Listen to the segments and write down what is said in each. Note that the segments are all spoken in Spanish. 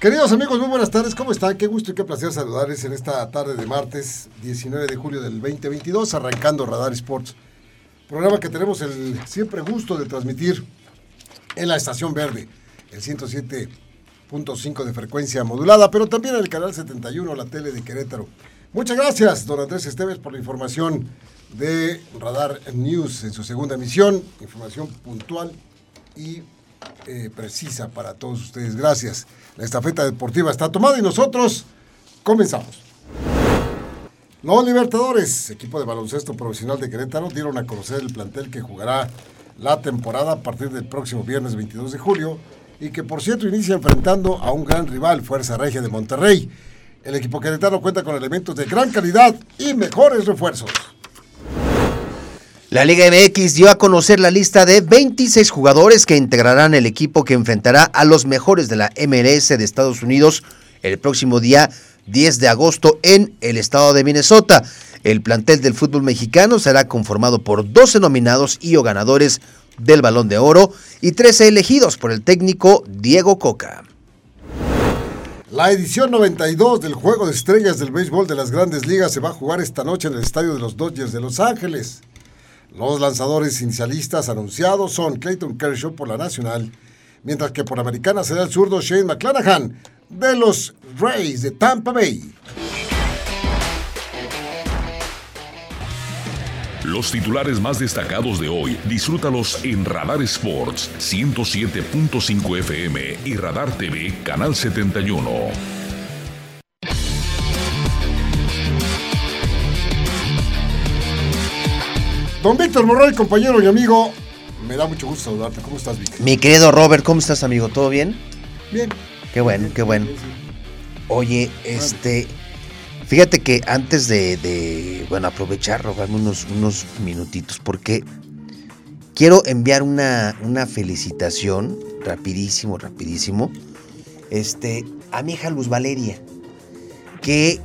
Queridos amigos, muy buenas tardes. ¿Cómo están? Qué gusto y qué placer saludarles en esta tarde de martes 19 de julio del 2022, arrancando Radar Sports. Programa que tenemos el siempre gusto de transmitir en la Estación Verde, el 107.5 de frecuencia modulada, pero también en el canal 71, la tele de Querétaro. Muchas gracias, don Andrés Esteves, por la información de Radar News en su segunda emisión. Información puntual y eh, precisa para todos ustedes. Gracias. La estafeta deportiva está tomada y nosotros comenzamos. Los Libertadores, equipo de baloncesto profesional de Querétaro, dieron a conocer el plantel que jugará la temporada a partir del próximo viernes 22 de julio y que por cierto inicia enfrentando a un gran rival, Fuerza Regia de Monterrey. El equipo queretano cuenta con elementos de gran calidad y mejores refuerzos. La Liga MX dio a conocer la lista de 26 jugadores que integrarán el equipo que enfrentará a los mejores de la MLS de Estados Unidos el próximo día 10 de agosto en el estado de Minnesota. El plantel del fútbol mexicano será conformado por 12 nominados y o ganadores del Balón de Oro y 13 elegidos por el técnico Diego Coca. La edición 92 del Juego de Estrellas del Béisbol de las Grandes Ligas se va a jugar esta noche en el Estadio de los Dodgers de Los Ángeles. Los lanzadores inicialistas anunciados son Clayton Kershaw por la Nacional, mientras que por Americana será el zurdo Shane McClanahan de los Rays de Tampa Bay. Los titulares más destacados de hoy, disfrútalos en Radar Sports 107.5 FM y Radar TV Canal 71. Don Víctor Morroy, compañero y amigo, me da mucho gusto saludarte. ¿Cómo estás, Víctor? Mi querido Robert, ¿cómo estás, amigo? ¿Todo bien? Bien. Qué bueno, qué bueno. Oye, este, fíjate que antes de, de bueno, aprovechar, robarme unos, unos minutitos, porque quiero enviar una, una felicitación, rapidísimo, rapidísimo, este, a mi hija Luz Valeria, que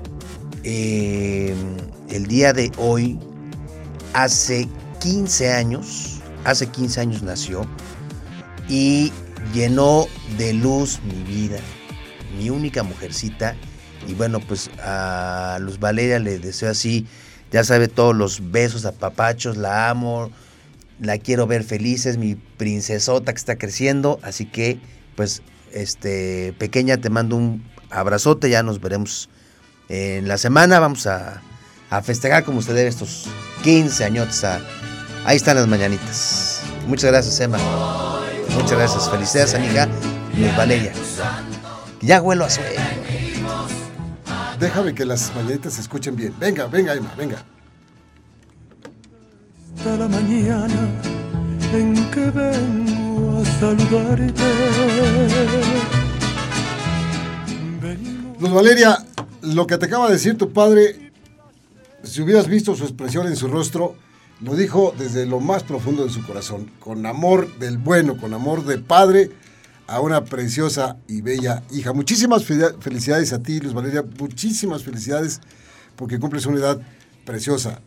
eh, el día de hoy hace 15 años, hace 15 años nació y llenó de luz mi vida, mi única mujercita. Y bueno, pues a Luz Valeria le deseo así, ya sabe todos los besos, apapachos, la amo, la quiero ver feliz, es mi princesota que está creciendo, así que pues este pequeña te mando un abrazote, ya nos veremos en la semana, vamos a a festejar como usted debe estos 15 años. ahí están las mañanitas. Muchas gracias, Emma. Muchas gracias. Felicidades, amiga. Luz Valeria. Ya huelo a sueño. Déjame que las mañanitas se escuchen bien. Venga, venga, Emma, venga. Hasta la mañana en que vengo a saludarte. Luz Valeria, lo que te acaba de decir tu padre si hubieras visto su expresión en su rostro, lo dijo desde lo más profundo de su corazón, con amor del bueno, con amor de padre a una preciosa y bella hija. Muchísimas felicidades a ti, Luz Valeria, muchísimas felicidades porque cumples una edad preciosa.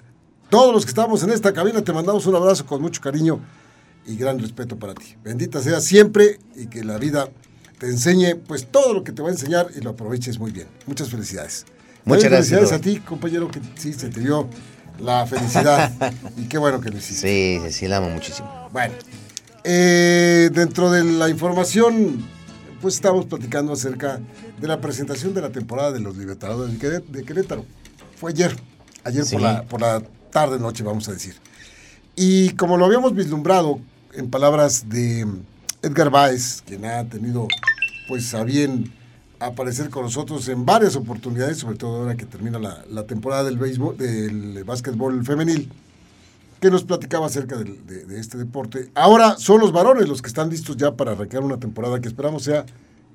Todos los que estamos en esta cabina te mandamos un abrazo con mucho cariño y gran respeto para ti. Bendita sea siempre y que la vida te enseñe pues todo lo que te va a enseñar y lo aproveches muy bien. Muchas felicidades. Muchas gracias. Felicidades a ti, compañero, que sí se te dio la felicidad. y qué bueno que lo hiciste. Sí, sí, sí, la amo muchísimo. Bueno, eh, dentro de la información, pues estamos platicando acerca de la presentación de la temporada de los Libertadores de Querétaro. Fue ayer, ayer por, la, por la tarde, noche, vamos a decir. Y como lo habíamos vislumbrado en palabras de Edgar Báez, quien ha tenido pues a bien aparecer con nosotros en varias oportunidades, sobre todo ahora que termina la, temporada del béisbol, del básquetbol femenil, que nos platicaba acerca de, de, este deporte. Ahora son los varones los que están listos ya para arrancar una temporada que esperamos sea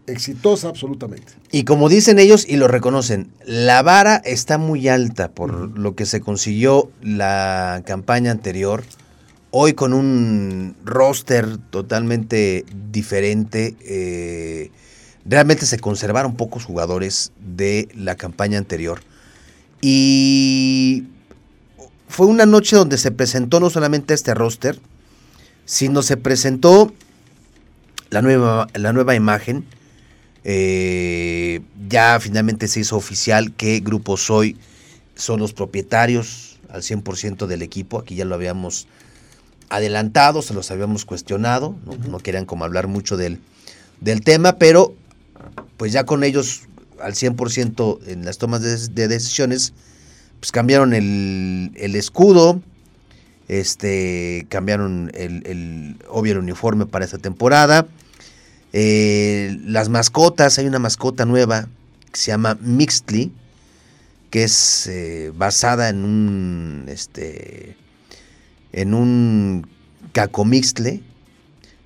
exitosa absolutamente. Y como dicen ellos y lo reconocen, la vara está muy alta por lo que se consiguió la campaña anterior. Hoy con un roster totalmente diferente. Eh, realmente se conservaron pocos jugadores de la campaña anterior. Y fue una noche donde se presentó no solamente este roster, sino se presentó la nueva, la nueva imagen Eh, ya finalmente se hizo oficial que Grupo Soy son los propietarios al 100% del equipo. Aquí ya lo habíamos adelantado, se los habíamos cuestionado, no, no querían como hablar mucho del, del tema, pero pues ya con ellos al 100% en las tomas de, de decisiones, pues cambiaron el, el escudo, este, cambiaron el, el, obvio el uniforme para esta temporada. Eh, las mascotas, hay una mascota nueva que se llama Mixtly, que es eh, basada en un este en un cacomixtle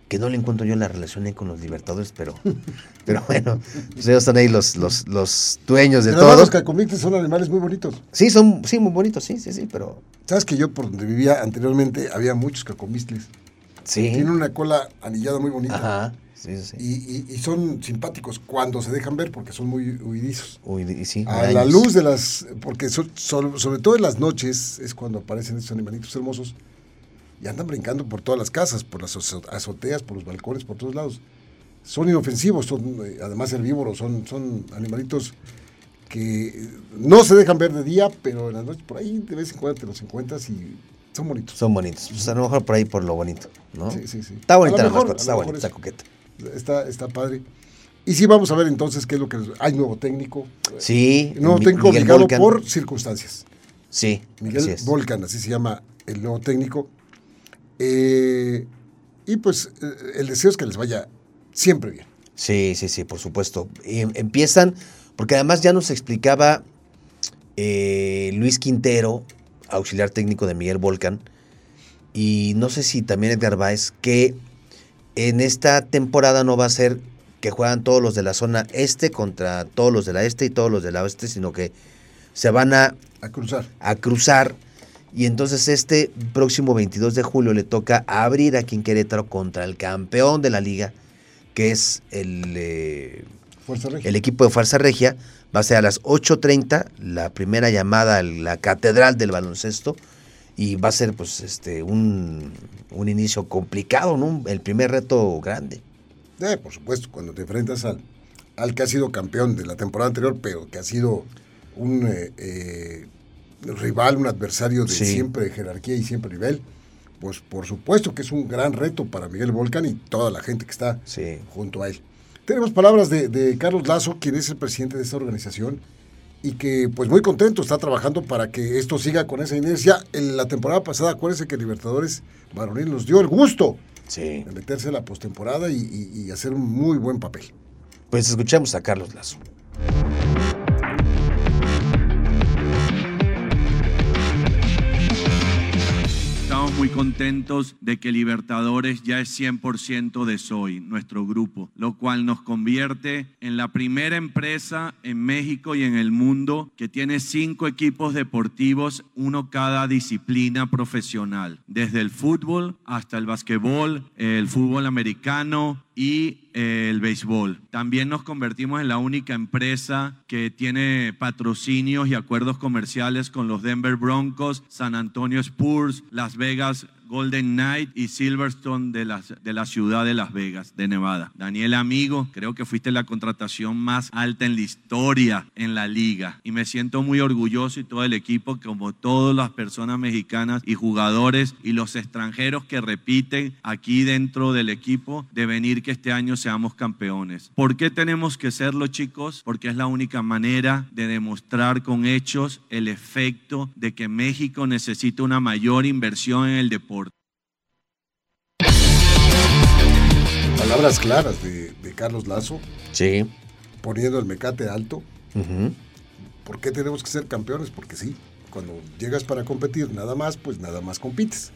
que no le encuentro yo la relación ahí con los libertadores, pero, pero bueno, pues ellos están ahí los, los, los dueños de Pero todo. los cacomixles son animales muy bonitos. Sí, son sí, muy bonitos, sí, sí, sí, pero ¿Sabes que yo por donde vivía anteriormente había muchos cacomixles? sí. Tienen una cola anillada muy bonita. Ajá, sí, sí, sí. Y, y- y son simpáticos cuando se dejan ver porque son muy huidizos. Uy, sí, A la luz de las. Porque sobre todo en las noches es cuando aparecen estos animalitos hermosos y andan brincando por todas las casas, por las azo- azoteas, por los balcones, por todos lados. Son inofensivos, son eh, además herbívoros, son, son animalitos que no se dejan ver de día, pero en las noches por ahí de vez en cuando te los encuentras y son bonitos. Son bonitos. Pues a lo mejor por ahí por lo bonito, ¿no? Sí, sí, sí. Está bonita la mascota, está bonita, está es- coqueta. Está, está padre. Y sí, vamos a ver entonces qué es lo que. Hay nuevo técnico. Sí. Nuevo técnico obligado por circunstancias. Sí, Miguel así. Volcan, así se llama el nuevo técnico. Eh, y pues eh, el deseo es que les vaya siempre bien. Sí, sí, sí, por supuesto. Em- empiezan, porque además ya nos explicaba eh, Luis Quintero, auxiliar técnico de Miguel Volcan, y no sé si también Edgar Báez, que en esta temporada no va a ser que juegan todos los de la zona este contra todos los de la este y todos los de la oeste, sino que se van a A cruzar. a cruzar. Y entonces este próximo 22 de julio le toca abrir aquí en Querétaro contra el campeón de la liga, que es el, eh, Fuerza Regia. el equipo de Fuerza Regia. Va a ser a las 8.30 la primera llamada a la catedral del baloncesto. Y va a ser pues este un, un inicio complicado, ¿no? El primer reto grande. Eh, por supuesto, cuando te enfrentas al, al que ha sido campeón de la temporada anterior, pero que ha sido un eh, eh, rival, un adversario de Sí. siempre jerarquía y siempre nivel, pues por supuesto que es un gran reto para Miguel Volcan y toda la gente que está Sí. junto a él. Tenemos palabras de, de Carlos Lazo, quien es el presidente de esta organización y que pues muy contento está trabajando para que esto siga con esa inercia. En la temporada pasada, acuérdense que Libertadores Varonil nos dio el gusto Sí. de meterse a la postemporada y, y- y hacer un muy buen papel. Pues escuchamos a Carlos Lazo. Muy contentos de que Libertadores ya es 100% de Soy, nuestro grupo, lo cual nos convierte en la primera empresa en México y en el mundo que tiene cinco equipos deportivos, uno cada disciplina profesional, desde el fútbol hasta el basquetbol, el fútbol americano y eh, el béisbol. También nos convertimos en la única empresa que tiene patrocinios y acuerdos comerciales con los Denver Broncos, San Antonio Spurs, Las Vegas Golden Knight y Silverstone de la, de la ciudad de Las Vegas, de Nevada. Daniel, amigo, creo que fuiste la contratación más alta en la historia en la liga. Y me siento muy orgulloso y todo el equipo, como todas las personas mexicanas y jugadores y los extranjeros que repiten aquí dentro del equipo, de venir que este año seamos campeones. ¿Por qué tenemos que serlo, chicos? Porque es la única manera de demostrar con hechos el efecto de que México necesita una mayor inversión en el deporte. Palabras claras de, de Carlos Lazo, Sí. poniendo el mecate alto. ¿Por qué tenemos que ser campeones? Porque sí, cuando llegas para competir nada más, pues nada más compites.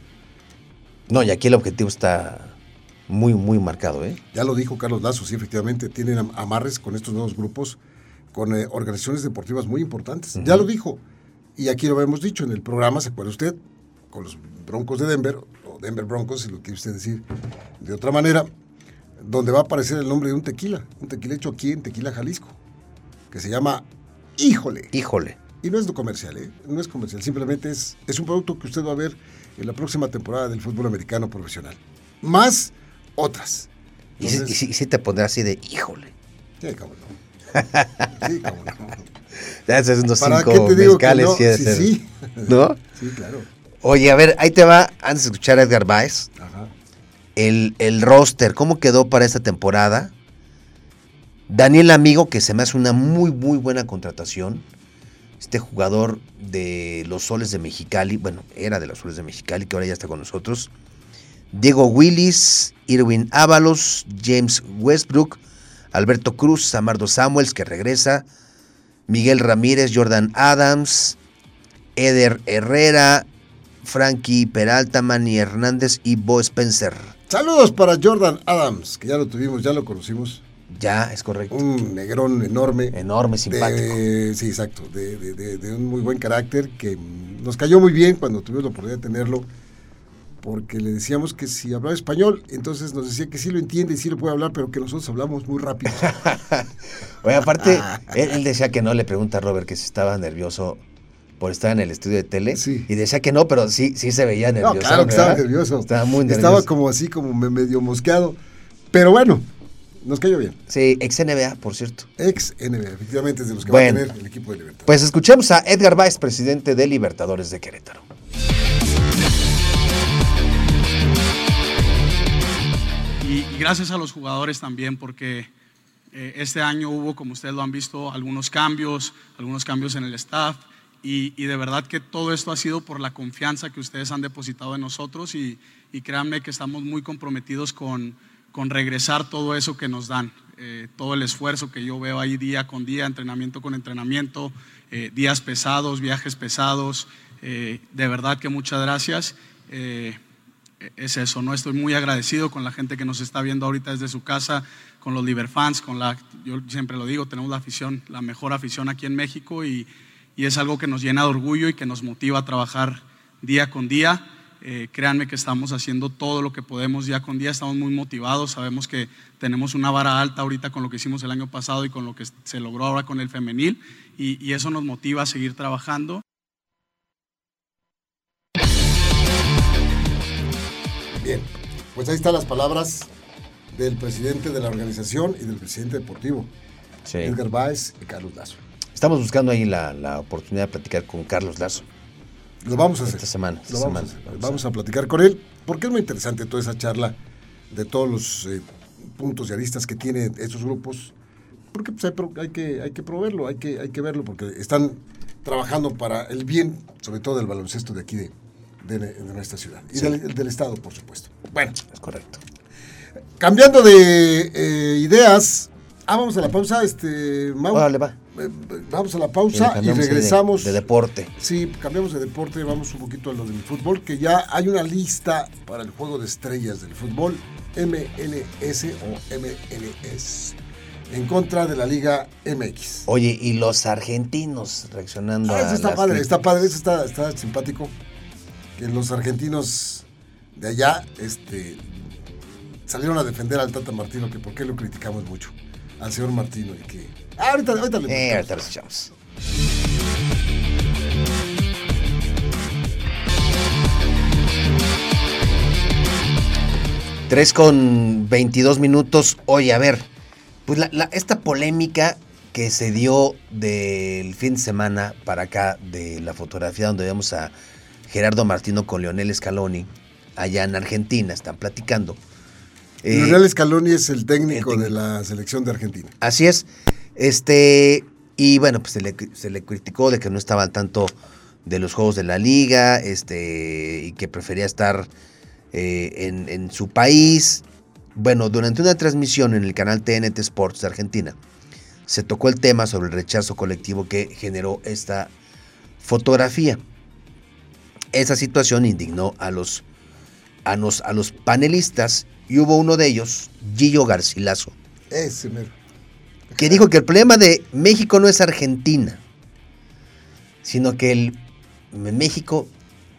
No, y aquí el objetivo está muy, muy marcado, ¿eh? Ya lo dijo Carlos Lazo, sí, efectivamente, tienen am- amarres con estos nuevos grupos, con eh, organizaciones deportivas muy importantes. Ya lo dijo. Y aquí lo hemos dicho en el programa, ¿se acuerda usted? Con los Broncos de Denver, o Denver Broncos, si lo quiere usted decir de otra manera, donde va a aparecer el nombre de un tequila, un tequila hecho aquí en Tequila, Jalisco, que se llama Híjole. Híjole. Y no es lo comercial, ¿eh? No es comercial, simplemente es, es un producto que usted va a ver en la próxima temporada del fútbol americano profesional. Más otras. Y, sí- Entonces, y te pondrá así de híjole. Sí, cómo no. Sí, cómo no. Haces unos ¿Para cinco qué te digo que no? sí, Sí. ¿No? Sí, claro. Oye, a ver, ahí te va, antes de escuchar a Edgar Baez. El, el roster, ¿cómo quedó para esta temporada? Daniel Amigo, que se me hace una muy, muy buena contratación. Este jugador de los Soles de Mexicali, bueno, era de los Soles de Mexicali, que ahora ya está con nosotros. Diego Willis, Irwin Ábalos, James Westbrook, Alberto Cruz, Samardo Samuels, que regresa, Miguel Ramírez, Jordan Adams, Eder Herrera, Frankie Peralta, Manny Hernández y Bo Spencer. Saludos para Jordan Adams, que ya lo tuvimos, ya lo conocimos. Ya, es correcto. Un negrón enorme. Enorme, simpático. De- sí, exacto. De, de- de- de un muy buen carácter que nos cayó muy bien cuando tuvimos la oportunidad de tenerlo. Porque le decíamos que si hablaba español, entonces nos decía que sí lo entiende y sí lo puede hablar, pero que nosotros hablamos muy rápido. Oye, aparte, él, él decía que no, le pregunta a Robert que si estaba nervioso por estar en el estudio de tele. Sí. Y decía que no, pero sí, sí se veía nervioso. No, claro que estaba nervioso. Estaba muy nervioso. Estaba como así, como me- medio mosqueado. Pero bueno, nos cayó bien. Sí, ex NBA, por cierto. Ex NBA, efectivamente es de los que Bueno. va a tener el equipo de Libertad. Pues escuchemos a Edgar Baez, presidente de Libertadores de Querétaro. Y, y gracias a los jugadores también, porque eh, este año hubo, como ustedes lo han visto, algunos cambios, algunos cambios en el staff. Y, y de verdad que todo esto ha sido por la confianza que ustedes han depositado en nosotros y, y créanme que estamos muy comprometidos con, con regresar todo eso que nos dan, eh, todo el esfuerzo que yo veo ahí día con día, entrenamiento con entrenamiento, eh, días pesados, viajes pesados, eh, de verdad que muchas gracias. Eh, es eso, ¿no? Estoy muy agradecido con la gente que nos está viendo ahorita desde su casa, con los Liberfans, con la, yo siempre lo digo, tenemos la afición, la mejor afición aquí en México y, y es algo que nos llena de orgullo y que nos motiva a trabajar día con día. Eh, créanme que estamos haciendo todo lo que podemos día con día, estamos muy motivados, sabemos que tenemos una vara alta ahorita con lo que hicimos el año pasado y con lo que se logró ahora con el femenil y, y eso nos motiva a seguir trabajando. Bien, pues ahí están las palabras del presidente de la organización y del presidente deportivo, Sí. Edgar Báez y Carlos Lazo. Estamos buscando ahí la, la oportunidad de platicar con Carlos Lazo. Lo vamos a hacer. Esta semana, esta Lo vamos, semana. a hacer. Vamos a platicar con él, porque es muy interesante toda esa charla de todos los eh, puntos y aristas que tiene estos grupos, porque pues, hay, hay que, hay que proveerlo, hay que, hay que verlo, porque están trabajando para el bien, sobre todo del baloncesto de aquí de, de- de nuestra ciudad y Sí. del, del Estado, por supuesto. Bueno, Es correcto. cambiando de eh, ideas, ah, vamos a la pausa, este, Mau. Órale, va. Eh, Vamos a la pausa y, de- regresamos. De, deporte. Sí, cambiamos de deporte, vamos un poquito a lo del fútbol, que ya hay una lista para el juego de estrellas del fútbol, MLS o MLS, en contra de la Liga MX. Oye, y los argentinos reaccionando Ah, a eso está las padre, está padre, eso está, está simpático. Que los argentinos de allá este, salieron a defender al Tata Martino, que por qué lo criticamos mucho, al señor Martino. Y que, ahorita, ahorita le Eh, ahorita lo escuchamos. Tres con 22 minutos. Oye, a ver, pues la- la- esta polémica que se dio del fin de semana para acá de la fotografía donde vemos a Gerardo Martino con Leonel Scaloni allá en Argentina, están platicando. Eh, Lionel Scaloni es el técnico el de la selección de Argentina. Así es. Este, y bueno, pues se le, se le criticó de que no estaba al tanto de los juegos de la liga, este, y que prefería estar eh, en, en su país. Bueno, durante una transmisión en el canal TNT Sports de Argentina, se tocó el tema sobre el rechazo colectivo que generó esta fotografía. Esa situación indignó a los, a los, a los panelistas y hubo uno de ellos, Gillo Garcilaso, Ese mero. Que dijo que el problema de México no es Argentina, sino que el, en México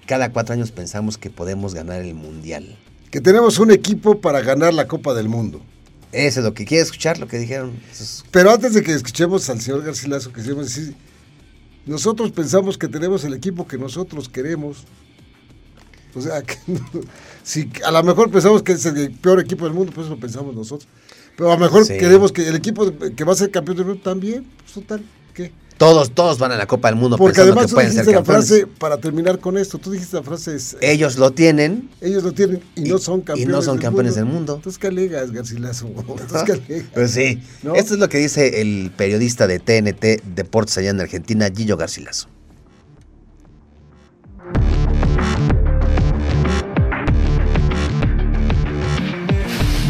cada cuatro años pensamos que podemos ganar el mundial. Que tenemos un equipo para ganar la Copa del Mundo. Eso es lo que quiere escuchar, lo que dijeron. Pero antes de que escuchemos al señor Garcilaso, que decir, nosotros pensamos que tenemos el equipo que nosotros queremos. O sea, que si a lo mejor pensamos que es el peor equipo del mundo, pues eso lo pensamos nosotros. Pero a lo mejor Sí. queremos que el equipo que va a ser campeón del mundo también, pues total, ¿qué? Todos, todos van a la Copa del Mundo Porque pensando además que tú pueden ser dijiste la frase, para terminar con esto, tú dijiste la frase, es, Ellos lo tienen. ellos lo tienen y, Y- no son y campeones no son campeones del mundo. Entonces, ¿qué alegas, Garcilaso? ¿qué? Pues sí. ¿No? Esto es lo que dice el periodista de TNT Deportes allá en Argentina, Gillo Garcilaso.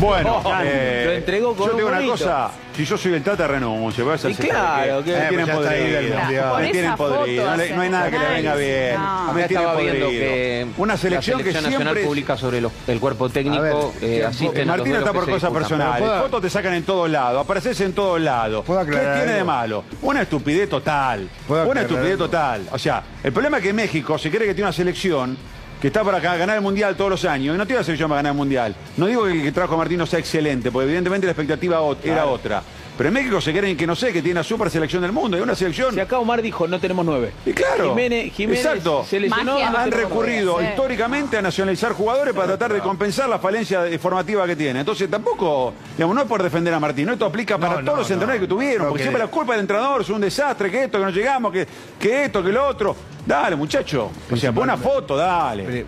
Bueno, Oh, eh, lo entregó con yo un te digo una cosa, si yo soy el Tata renuncio, voy a ser Y claro, que- me Eh, tienen podrido, Mundial. me tienen podrido, no, hay nada que le venga bien, No. me tienen estaba viendo podrido. que Una selección la que selección nacional siempre publica sobre los- el cuerpo técnico, eh, asisten a los Martino duelos está por cosas personales. Fotos te sacan en todos lados, apareces en todos lados. ¿Puedo ¿Qué tiene de malo? Una estupidez total. ¿Puedo Una estupidez algo? total. O sea, el problema es que México se cree que tiene una selección que está para ga- ganar el Mundial todos los años y no tiene una selección para ganar el Mundial. No digo que el que trajo a Martino sea excelente, porque evidentemente la expectativa era otra. Pero en México se creen que no sé, que tiene una super selección del mundo. Y una selección... Si acá Omar dijo, no tenemos nueve. Y claro. Jiménez, Jiménez Exacto. se lesionó. Magia. no han nueve. recurrido Sí. históricamente a nacionalizar jugadores para tratar de compensar la falencia formativa que tiene. Entonces tampoco, digamos, no es por defender a Martín, esto aplica para No, todos no, los entrenadores no. que tuvieron, porque que- siempre la culpa del entrenador es un desastre, que esto, que no llegamos, que, que esto, que lo otro. Dale, muchacho. O sea, pon una foto, dale.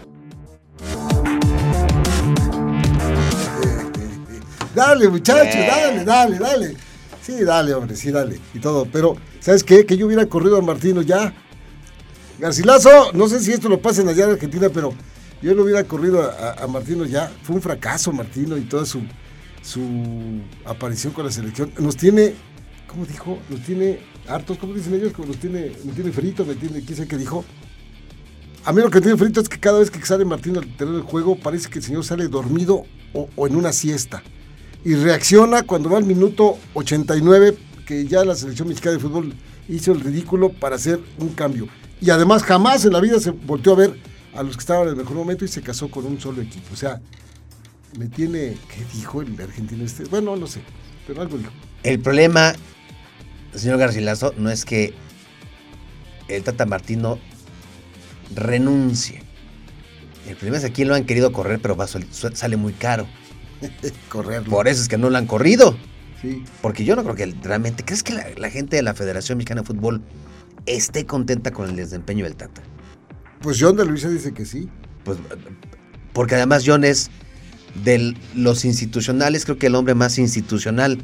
Dale, muchachos, Eh. dale, dale, dale. Sí, dale, hombre, sí, dale. Y todo. Pero, ¿sabes qué? Que yo hubiera corrido a Martino ya. Garcilaso, no sé si esto lo pasen allá en Argentina, pero yo lo hubiera corrido a, Martino ya. Fue un fracaso Martino y toda su, su aparición con la selección. Nos tiene, ¿cómo dijo? Nos tiene hartos, ¿cómo dicen ellos? Nos tiene, me tiene frito, me tiene, ¿quién qué dijo? A mí lo que tiene frito es que cada vez que sale Martino al terreno del juego, parece que el señor sale dormido o en una siesta. Y reacciona cuando va al minuto 89, que ya la selección mexicana de fútbol hizo el ridículo para hacer un cambio. Y además jamás en la vida se volteó a ver a los que estaban en el mejor momento y se casó con un solo equipo. O sea, me tiene, ¿qué dijo el argentino este? Bueno, no sé, pero algo dijo. El problema, señor Garcilaso, no es que el Tata Martino renuncie. El problema es que aquí lo han querido correr, pero sale muy caro. Correrlo. Por eso es que no lo han corrido. Sí. Porque yo no creo que realmente. ¿Crees que la, la gente de la Federación Mexicana de Fútbol esté contenta con el desempeño del Tata? Pues John de Luisa dice que sí. Pues, porque además John es de los institucionales, creo que el hombre más institucional.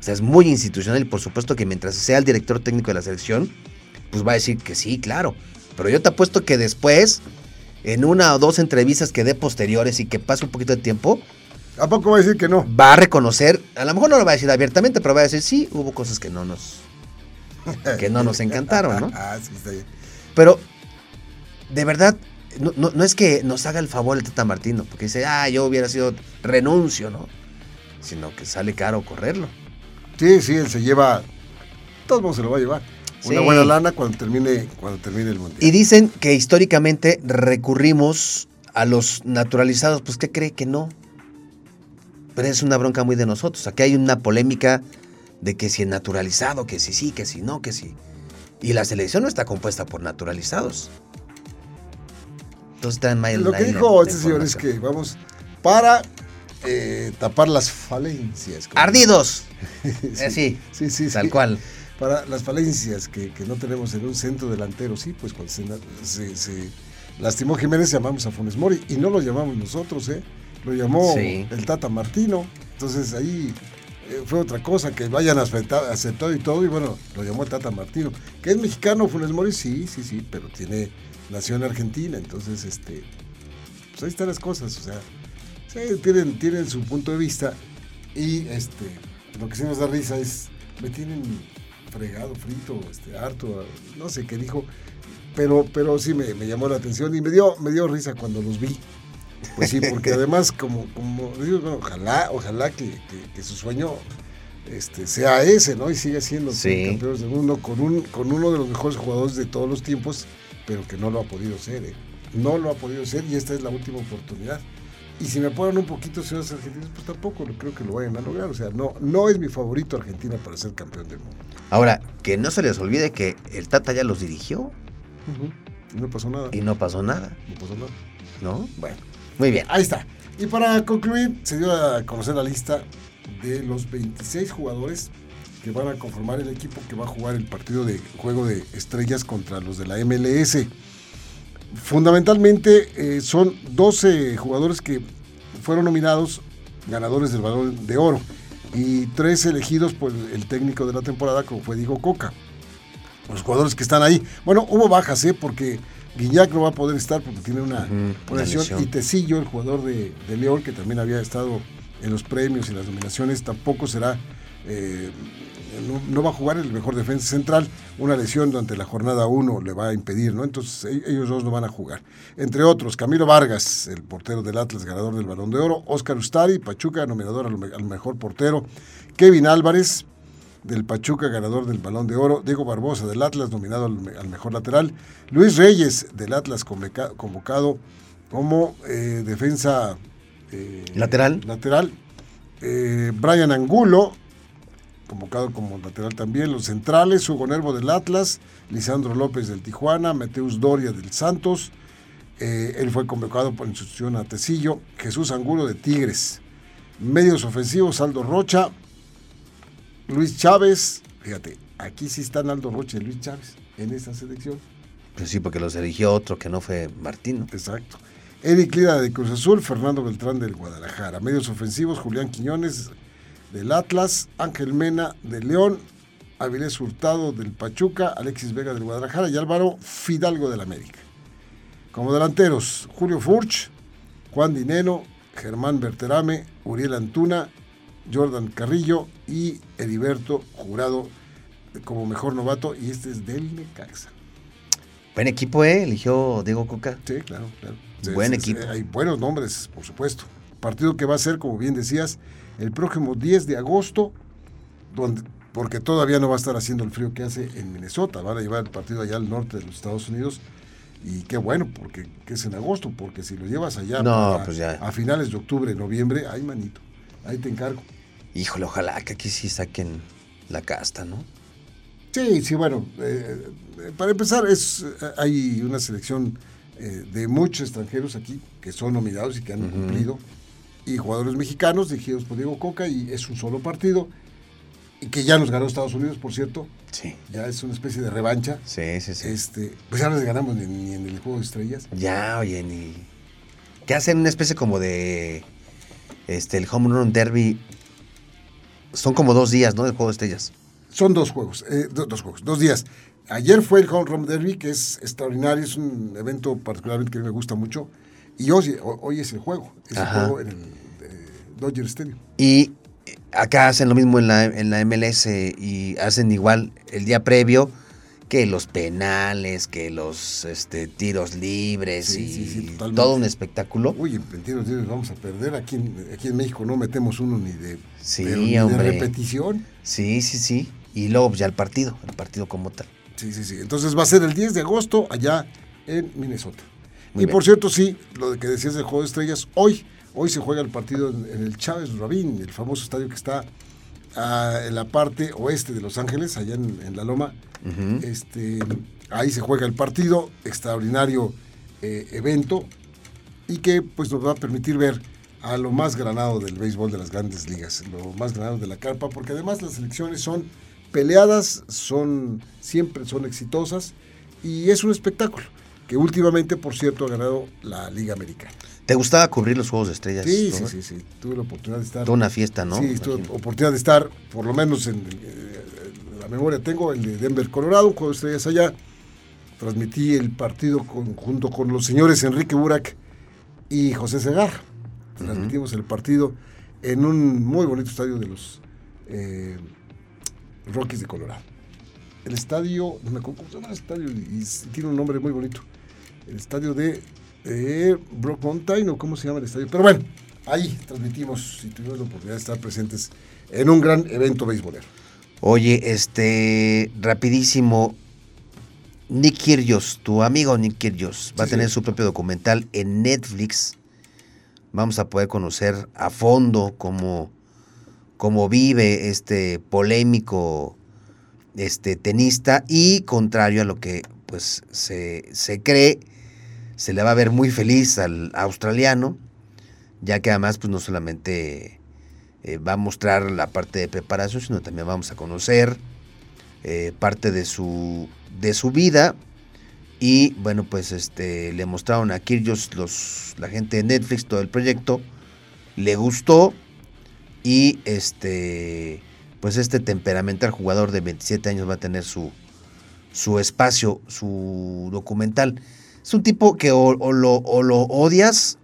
O sea, es muy institucional y por supuesto que mientras sea el director técnico de la selección, pues va a decir que sí, claro. Pero yo te apuesto que después, en una o dos entrevistas que dé posteriores y que pase un poquito de tiempo, ¿A poco va a decir que no? va a reconocer, a lo mejor no lo va a decir abiertamente, pero va a decir, sí, hubo cosas que no nos, que no nos encantaron, ¿no? Ah, sí, está bien. Pero, de verdad, no, no- no es que nos haga el favor el Tata Martino, porque dice, ah, yo hubiera sido renuncio, ¿no? Sino que sale caro correrlo. Sí, sí, él se lleva. Todos modos se lo va a llevar. Una buena lana cuando termine, cuando termine el mundial. Y dicen que históricamente recurrimos a los naturalizados, pues ¿qué cree que no? Pero es una bronca muy de nosotros. Aquí hay una polémica de que si es naturalizado, que si sí, que si no, que si. Y la selección no está compuesta por naturalizados. Entonces están mal Lo que dijo este señor es que vamos para eh, tapar las falencias. como- ¡Ardidos! sí, Eh, sí, sí, sí, tal sí. cual. Para las falencias que, que no tenemos en un centro delantero, sí, pues cuando se- se lastimó Jiménez llamamos a Funes Mori y no lo llamamos nosotros, ¿eh? Lo llamó Sí. el Tata Martino. Entonces ahí eh, fue otra cosa, que lo hayan aceptado, aceptado y todo, y bueno, lo llamó el Tata Martino. ¿Que es mexicano Funes Mori? Sí, sí, sí, pero tiene, nació en Argentina, entonces, este, pues ahí están las cosas, o sea, sí, tienen, tienen su punto de vista y este, lo que sí nos da risa es, me tienen fregado, frito, este, harto, no sé qué dijo, pero, pero sí me, me llamó la atención y me dio, me dio risa cuando los vi. Pues sí, porque además, como, como digo, bueno, ojalá, ojalá que, que- que su sueño este, sea ese, ¿no? Y siga siendo Sí. campeones del mundo con, un, con uno de los mejores jugadores de todos los tiempos, pero que no lo ha podido ser, ¿eh? No lo ha podido ser y esta es la última oportunidad. Y si me ponen un poquito señores argentinos, pues tampoco creo que lo vayan a lograr. O sea, no, no es mi favorito Argentina para ser campeón del mundo. Ahora, que no se les olvide que el Tata ya los dirigió. Y no pasó nada. Y no pasó nada, No pasó nada. ¿no? Bueno, Muy bien. ahí está. Y para concluir, se dio a conocer la lista de los 26 jugadores que van a conformar el equipo que va a jugar el partido de juego de estrellas contra los de la MLS. Fundamentalmente eh, son 12 jugadores que fueron nominados ganadores del balón de oro y tres elegidos por el técnico de la temporada como fue Diego Coca. Los jugadores que están ahí. Bueno, hubo bajas, ¿eh? Porque Guiñac no va a poder estar porque tiene una, lesión. lesión. Y Tecillo, el jugador de, de León, que también había estado en los premios y las nominaciones, tampoco será, eh, no, no va a jugar el mejor defensa central. Una lesión durante la jornada 1 le va a impedir, ¿no? Entonces e- ellos dos no van a jugar. Entre otros, Camilo Vargas, el portero del Atlas, ganador del Balón de Oro. Oscar Ustari, Pachuca, nominador al mejor portero. Kevin Álvarez, del Pachuca, ganador del Balón de Oro. Diego Barbosa, del Atlas, nominado al, me- al mejor lateral. Luis Reyes, del Atlas, convoca- convocado como eh, defensa eh, Lateral. lateral. Eh, Brian Angulo, convocado como lateral también. Los centrales, Hugo Nervo del Atlas, Lisandro López del Tijuana, Mateus Doria del Santos. Él fue convocado por institución a Tecillo. Jesús Angulo de Tigres. Medios ofensivos, Aldo Rocha, Luis Chávez. Fíjate, aquí sí están Aldo Rocha y Luis Chávez en esta selección. Pues sí, porque los eligió otro que no fue Martín, ¿no? Exacto. Eric Lira de Cruz Azul, Fernando Beltrán del Guadalajara. Medios ofensivos, Julián Quiñones del Atlas, Ángel Mena del León, Avilés Hurtado del Pachuca, Alexis Vega del Guadalajara y Álvaro Fidalgo del América. Como delanteros, Julio Furch, Juan Dineno, Germán Berterame, Uriel Antuna, Jordan Carrillo y Heriberto Jurado como mejor novato y este es del Necaxa. Buen equipo, ¿eh? Eligió Diego Coca. Sí, claro, claro. Buen equipo. hay buenos nombres, por supuesto. Partido que va a ser, como bien decías, el próximo 10 de agosto, donde, porque todavía no va a estar haciendo el frío que hace en Minnesota. Van a llevar el partido allá al norte de los Estados Unidos. Y qué bueno, porque que es en agosto, porque si lo llevas allá No, para- pues ya. a finales de octubre, noviembre, ay manito, ahí te encargo. Híjole, ojalá que aquí sí saquen la casta, ¿no? Sí, sí, bueno, eh, eh, para empezar, es, eh, hay una selección eh, de muchos extranjeros aquí que son nominados y que han cumplido, y jugadores mexicanos dirigidos por Diego Coca, y es un solo partido, y que ya nos ganó Estados Unidos, por cierto, Sí. ya es una especie de revancha. Sí, sí, sí. Este, pues ya no les ganamos ni, ni en el Juego de Estrellas. Ya, oye, ni. Que hacen una especie como de. Este, el Home Run Derby. Son como dos días, ¿no? Del juego de estrellas. Son dos juegos, eh, do- dos juegos, dos días. Ayer fue el Home Run Derby, que es extraordinario, es un evento particularmente que a mí me gusta mucho. Y hoy, ho- hoy es el juego, es Ajá. el juego en el eh, Dodger Stadium. Y acá hacen lo mismo en la, en la MLS y hacen igual el día previo que los penales, que los este, tiros libres Sí, y sí, sí, totalmente. todo un espectáculo. Uy, en 22 días vamos a perder. Aquí en, aquí en México no metemos uno ni de, Sí, pero ni de hombre. repetición. Sí, sí, sí. Y luego pues, ya el partido, el partido como tal. Sí, sí, sí. Entonces va a ser el 10 de agosto allá en Minnesota. Muy y bien. por cierto, sí, lo de que decías del Juego de Estrellas, hoy, hoy se juega el partido en, en el Chávez Rabín, el famoso estadio que está en la parte oeste de Los Ángeles, allá en, en La Loma. este, ahí se juega el partido, extraordinario eh, evento, y que pues nos va a permitir ver a lo más granado del béisbol de las grandes ligas, lo más granado de la carpa, porque además las elecciones son peleadas, son siempre son exitosas y es un espectáculo que últimamente, por cierto, ha ganado la Liga Americana. ¿Te gustaba cubrir los juegos de estrellas? Sí, sí, sí, sí, tuve la oportunidad de estar. Toda una fiesta, ¿no? Sí, tuve Imagino. oportunidad de estar, por lo menos en eh, la memoria tengo, el de Denver, Colorado, un juego de estrellas allá. Transmití el partido con- junto con los señores Enrique Burak y José Segarra. Transmitimos el partido en un muy bonito estadio de los eh, Rockies de Colorado. El estadio, no me acuerdo cómo se llama el estadio, y, tiene un nombre muy bonito. El estadio de eh, Brock Mountain, o cómo se llama el estadio. Pero bueno, ahí transmitimos y tuvimos la oportunidad de estar presentes en un gran evento beisbolero. Oye, este, rapidísimo. Nick Kyrgios, tu amigo Nick Kyrgios, va a tener sí. su propio documental en Netflix. Vamos a poder conocer a fondo cómo, cómo vive este polémico este tenista y contrario a lo que pues se, se cree, se le va a ver muy feliz al australiano, ya que además pues no solamente eh, va a mostrar la parte de preparación, sino también vamos a conocer eh, parte de su, de su vida. Y bueno, pues este le mostraron a Kyrgios los, la gente de Netflix todo el proyecto. Le gustó. Y este pues este temperamental jugador de 27 años va a tener su, su espacio, su documental. Es un tipo que o, o lo, o lo odias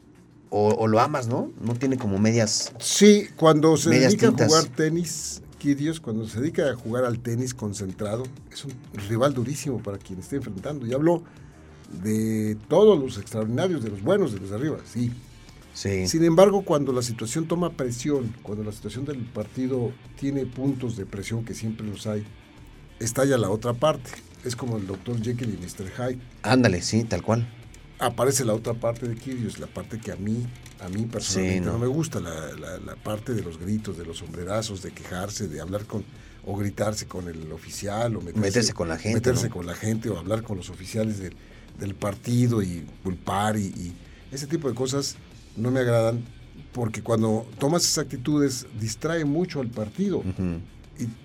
o, o lo amas, ¿no? No tiene como medias. Sí, cuando se dedica tintas. a jugar tenis, Kirios, cuando se dedica a jugar al tenis concentrado, es un rival durísimo para quien esté enfrentando. Y hablo de todos los extraordinarios, de los buenos, de los de arriba, sí. Sí. Sin embargo, cuando la situación toma presión, cuando la situación del partido tiene puntos de presión, que siempre los hay, estalla la otra parte. Es como el Dr. Jekyll y Mr. Hyde. Ándale, sí, tal cual. Aparece la otra parte de Kyrgios, la parte que a mí, a mí personalmente Sí, no. no. me gusta, la, la- la parte de los gritos, de los sombrerazos, de quejarse, de hablar con, o gritarse con el oficial, o meterse, Meterse con la gente, meterse ¿no? con la gente, o hablar con los oficiales del, del partido y culpar, y, y ese tipo de cosas no me agradan, porque cuando tomas esas actitudes distrae mucho al partido.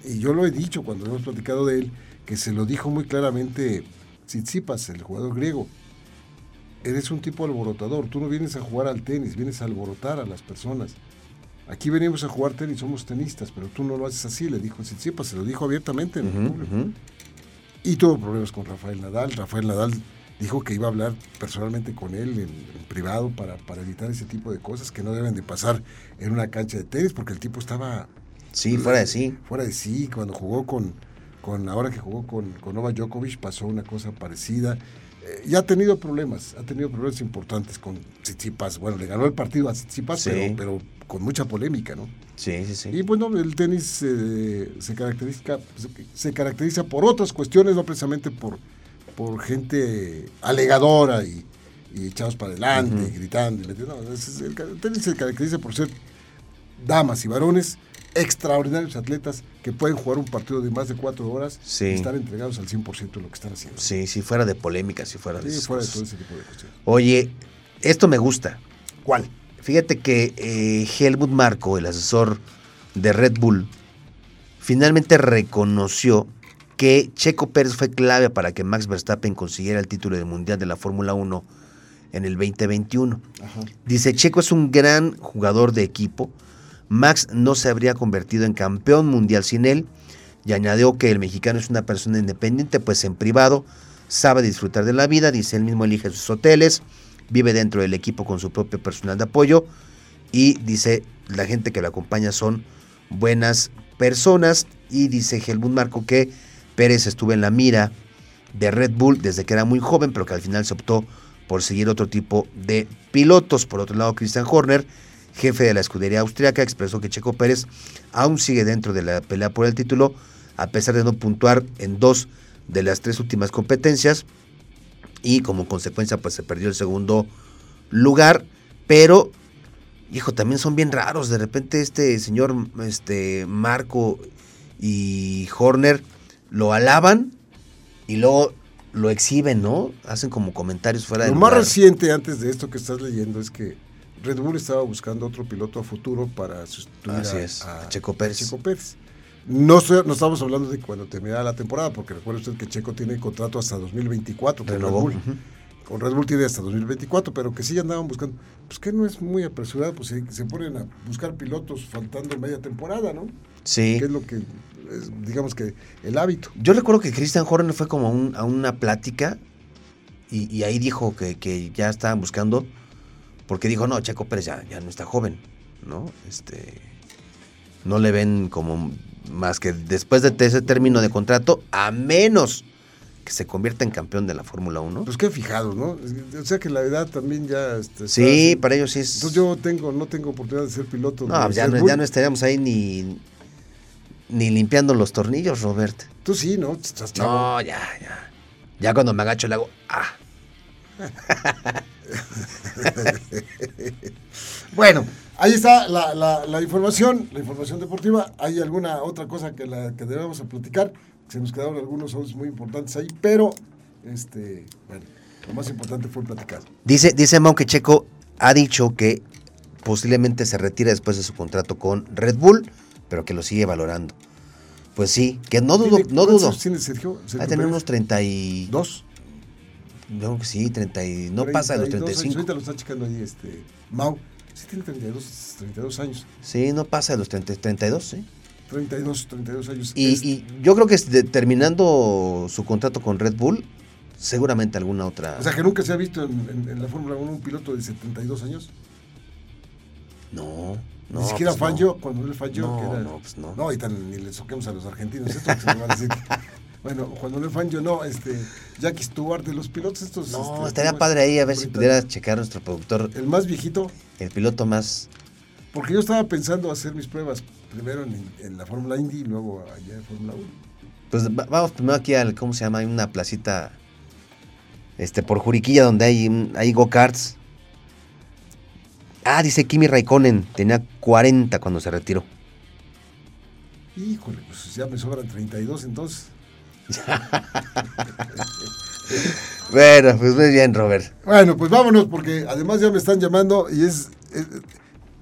Y yo lo he dicho cuando hemos platicado de él, que se lo dijo muy claramente Tsitsipas, el jugador griego. Eres un tipo alborotador, tú no vienes a jugar al tenis, vienes a alborotar a las personas. Aquí venimos a jugar tenis, somos tenistas, pero tú no lo haces así, le dijo Tsitsipas, se lo dijo abiertamente en el público. Y tuvo problemas con Rafael Nadal. Rafael Nadal dijo que iba a hablar personalmente con él en, en privado para, para evitar ese tipo de cosas que no deben de pasar en una cancha de tenis, porque el tipo estaba Sí, fuera de sí. fuera de sí, cuando jugó con, con ahora que jugó con, con Novak Djokovic pasó una cosa parecida. Eh, y ha tenido problemas, ha tenido problemas importantes con Tsitsipas. Bueno, le ganó el partido a Tsitsipas, Sí. pero, pero con mucha polémica, ¿no? Sí, sí, sí. Y bueno, el tenis eh, se, caracteriza, se caracteriza por otras cuestiones, no precisamente por, por gente alegadora y, y echados para adelante, y gritando. y no, el tenis se caracteriza por ser damas y varones extraordinarios atletas que pueden jugar un partido de más de cuatro horas Sí. y estar entregados al 100% de lo que están haciendo. Sí, si fuera de polémica, si fuera de Sí, fuera de todo ese tipo de cuestiones. Oye, esto me gusta. ¿Cuál? Fíjate que eh, Helmut Marko, el asesor de Red Bull, finalmente reconoció que Checo Pérez fue clave para que Max Verstappen consiguiera el título del Mundial de la Fórmula 1 en el 2021. Ajá. Dice, Checo es un gran jugador de equipo. Max no se habría convertido en campeón mundial sin él. Y añadió que el mexicano es una persona independiente, pues en privado sabe disfrutar de la vida. Dice, él mismo elige sus hoteles, vive dentro del equipo con su propio personal de apoyo. Y dice, la gente que lo acompaña son buenas personas. Y dice Helmut Marco que Pérez estuvo en la mira de Red Bull desde que era muy joven, pero que al final se optó por seguir otro tipo de pilotos. Por otro lado, Christian Horner, jefe de la escudería austriaca, expresó que Checo Pérez aún sigue dentro de la pelea por el título, a pesar de no puntuar en dos de las tres últimas competencias. Y como consecuencia, pues se perdió el segundo lugar. Pero, hijo, también son bien raros. De repente, este señor este, Marco y Horner lo alaban y luego lo exhiben, ¿no? Hacen como comentarios fuera de Lo más reciente antes de esto que estás leyendo es que Red Bull estaba buscando otro piloto a futuro para sustituir Así a, es, a- Checo Pérez. Checo Pérez. No, estoy- no estamos hablando de cuando terminara la temporada, porque recuerde usted que Checo tiene contrato hasta 2024 con Renovó, Red Bull. Con Red Bull tiene hasta 2024, pero que sí ya andaban buscando. Pues que no es muy apresurado, pues se, se ponen a buscar pilotos faltando media temporada, ¿no? Sí. Que es lo que, es, digamos que el hábito. Yo recuerdo que Christian Horner fue como a un- a una plática y, y ahí dijo que, que ya estaban buscando, porque dijo, no, Checo Pérez ya, ya no está joven, ¿no? Este, no le ven como más que después de ese término de contrato, a menos que se convierta en campeón de la Fórmula 1. Pues qué fijados, ¿no? O sea que la edad también ya... este, sí, para ellos sí es... Entonces yo tengo, no tengo oportunidad de ser piloto. no, de ya no, ya no estaríamos ahí ni, ni limpiando los tornillos, Robert. Tú sí, ¿no? Estás chavo. No, ya, ya. Ya cuando me agacho le hago, ah. Bueno, ahí está la, la- la información, la información deportiva. ¿Hay alguna otra cosa que, la, que debemos platicar? Se nos quedaron algunos audios muy importantes ahí, pero Este, bueno, lo más importante fue platicar. Dice, dice Mau que Checo ha dicho que posiblemente se retira después de su contrato con Red Bull, pero que lo sigue valorando. Pues sí, que no dudo, ¿Tiene- no dudo. tiene Sergio? Va a Sergio tener unos 30 que sí, 30 y... No pasa de los 32 años. 35. Ahorita lo está checando ahí este, Mau. Sí tiene 32, 32 años. Sí, no pasa de los 30, 32, sí. 32, 32 años. Y, Es- y yo creo que terminando su contrato con Red Bull, seguramente alguna otra... O sea, que nunca se ha visto en, en- en la Fórmula 1 un piloto de 72 años. no, no. Ni siquiera pues no. Fangio, cuando él falló. No, que era- no, pues no. No, y tan, ni le soquemos a los argentinos. Esto que se me va a decir. bueno, cuando él Fangio, no, este, Jackie Stewart, de los pilotos estos. No, este, estaría padre ahí a ver si pudiera checar nuestro productor, El más viejito, el piloto más... porque yo estaba pensando hacer mis pruebas primero en, en la Fórmula Indy y luego allá en Fórmula 1. Pues va- vamos primero aquí al, ¿cómo se llama? Hay una placita, este, por Juriquilla donde hay, un- hay go-karts. Ah, dice Kimi Raikkonen, tenía 40 cuando se retiró. Híjole, pues ya me sobran 32 entonces. Bueno, pues muy bien, Robert. Bueno, pues vámonos porque además ya me están llamando y es... es-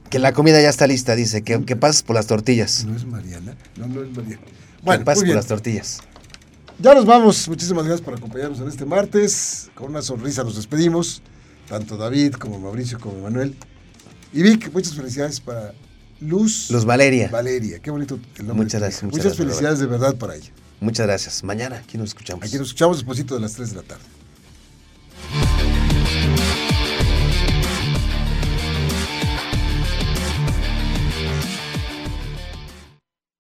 Que la comida ya está lista, dice, que, que pases por las tortillas. ¿No es Mariana? No, no es Mariana. que Bueno, pases muy por las tortillas. Ya nos vamos. Muchísimas gracias por acompañarnos en este martes. Con una sonrisa nos despedimos. Tanto David como Mauricio como Manuel. Y Vic, muchas felicidades para Luz. Luz Valeria. Valeria. Qué bonito el nombre. Muchas gracias, muchas Muchas gracias, felicidades de verdad para ella. Muchas gracias. Mañana aquí nos escuchamos. Aquí nos escuchamos después de las 3 de la tarde.